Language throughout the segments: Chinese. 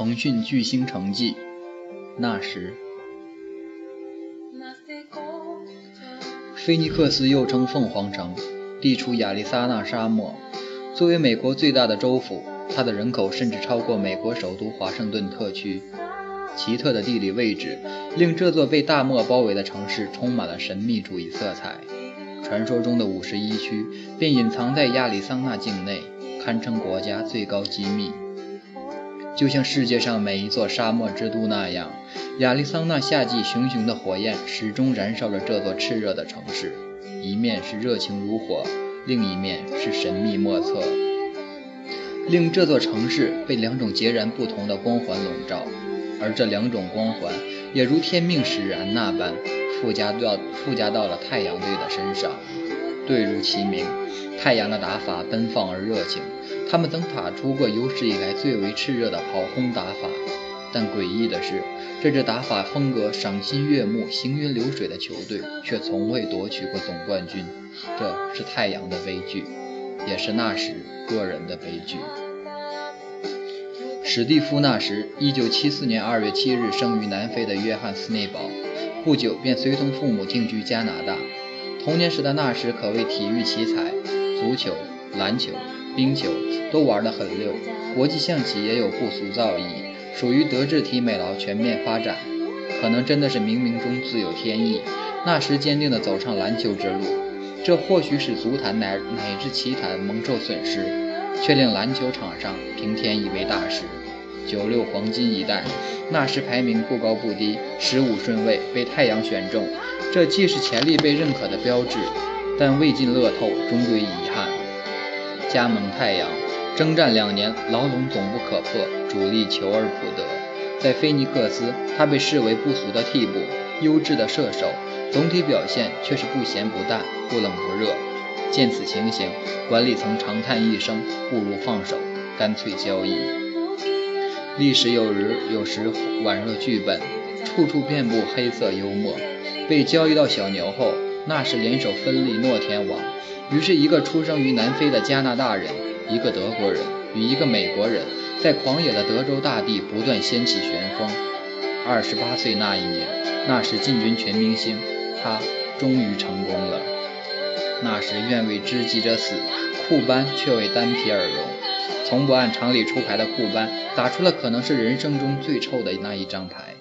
腾讯巨星成绩，那时，菲尼克斯又称凤凰城，地处亚利桑那沙漠。作为美国最大的州府，它的人口甚至超过美国首都华盛顿特区。奇特的地理位置令这座被大漠包围的城市充满了神秘主义色彩。传说中的五十一区便隐藏在亚利桑那境内，堪称国家最高机密。就像世界上每一座沙漠之都那样，亚利桑那夏季熊熊的火焰始终燃烧着这座炽热的城市，一面是热情如火，另一面是神秘莫测，令这座城市被两种截然不同的光环笼罩。而这两种光环也如天命使然那般附加到附加到了太阳队的身上。队如其名，太阳的打法奔放而热情。他们曾打出过有史以来最为炽热的跑轰打法，但诡异的是，这支打法风格赏心悦目、行云流水的球队却从未夺取过总冠军。这是太阳的悲剧，也是那时个人的悲剧。史蒂夫纳什，一九七四年二月七日生于南非的约翰斯内堡，不久便随同父母定居加拿大。童年时的纳什可谓体育奇才，足球、篮球、冰球都玩得很溜，国际象棋也有不俗造诣，属于德智体美劳全面发展。可能真的是冥冥中自有天意，纳什坚定地走上篮球之路，这或许使足坛乃乃至棋坛蒙受损失，却令篮球场上平添一位大师。九六黄金一代，那时排名不高不低，十五顺位被太阳选中，这既是潜力被认可的标志，但未进乐透终归遗憾。加盟太阳，征战两年，牢笼总不可破，主力求而不得。在菲尼克斯，他被视为不俗的替补，优质的射手，总体表现却是不咸不淡，不冷不热。见此情形，管理层长叹一声，不如放手，干脆交易。历史有时有时宛若剧本，处处遍布黑色幽默。被交易到小牛后，那是联手分立诺天王，于是，一个出生于南非的加拿大人，一个德国人与一个美国人，在狂野的德州大地不断掀起旋风。二十八岁那一年，那时进军全明星，他终于成功了。那时愿为知己者死，库班却为单皮而荣。从不按常理出牌的库班打出了可能是人生中最臭的那一张牌，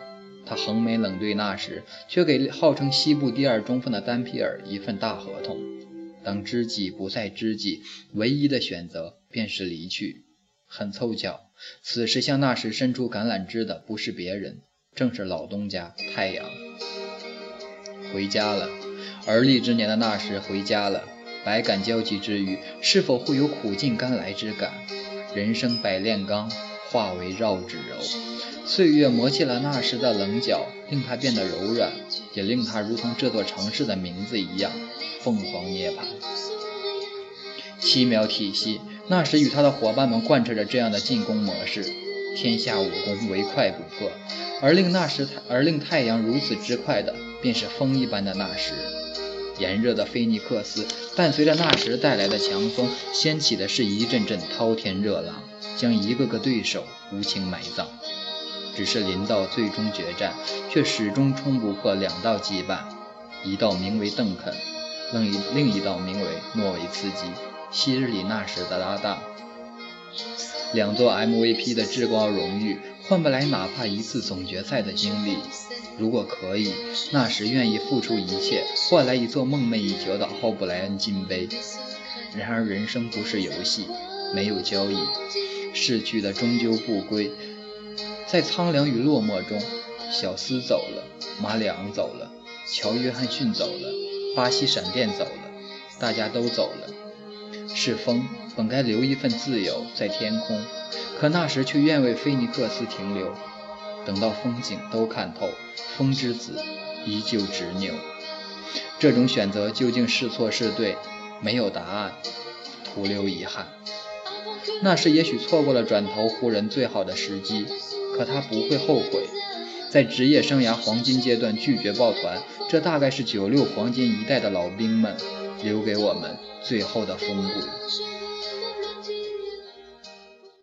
他横眉冷对那时，却给号称西部第二中锋的丹皮尔一份大合同。当知己不再知己，唯一的选择便是离去。很凑巧，此时向那时伸出橄榄枝的不是别人，正是老东家太阳。回家了，而立之年的那时回家了，百感交集之余，是否会有苦尽甘来之感？人生百炼钢，化为绕指柔。岁月磨去了那时的棱角，令它变得柔软，也令它如同这座城市的名字一样，凤凰涅槃。七秒体系，那时与他的伙伴们贯彻着这样的进攻模式：天下武功，唯快不破。而令那时，而令太阳如此之快的，便是风一般的那时。炎热的菲尼克斯，伴随着那时带来的强风，掀起的是一阵阵滔天热浪，将一个个对手无情埋葬。只是临到最终决战，却始终冲不破两道羁绊：一道名为邓肯，另一另一道名为诺维茨基，昔日里那时的搭档。两座 MVP 的至高荣誉，换不来哪怕一次总决赛的经历。如果可以，那时愿意付出一切，换来一座梦寐以求的奥布莱恩金杯。然而人生不是游戏，没有交易，逝去的终究不归。在苍凉与落寞中，小斯走了，马里昂走了，乔约翰逊走了，巴西闪电走了，大家都走了。是风本该留一份自由在天空，可那时却愿为菲尼克斯停留。等到风景都看透，风之子依旧执拗。这种选择究竟是错是对，没有答案，徒留遗憾。那时也许错过了转投湖人最好的时机，可他不会后悔。在职业生涯黄金阶段拒绝抱团，这大概是九六黄金一代的老兵们留给我们最后的风骨。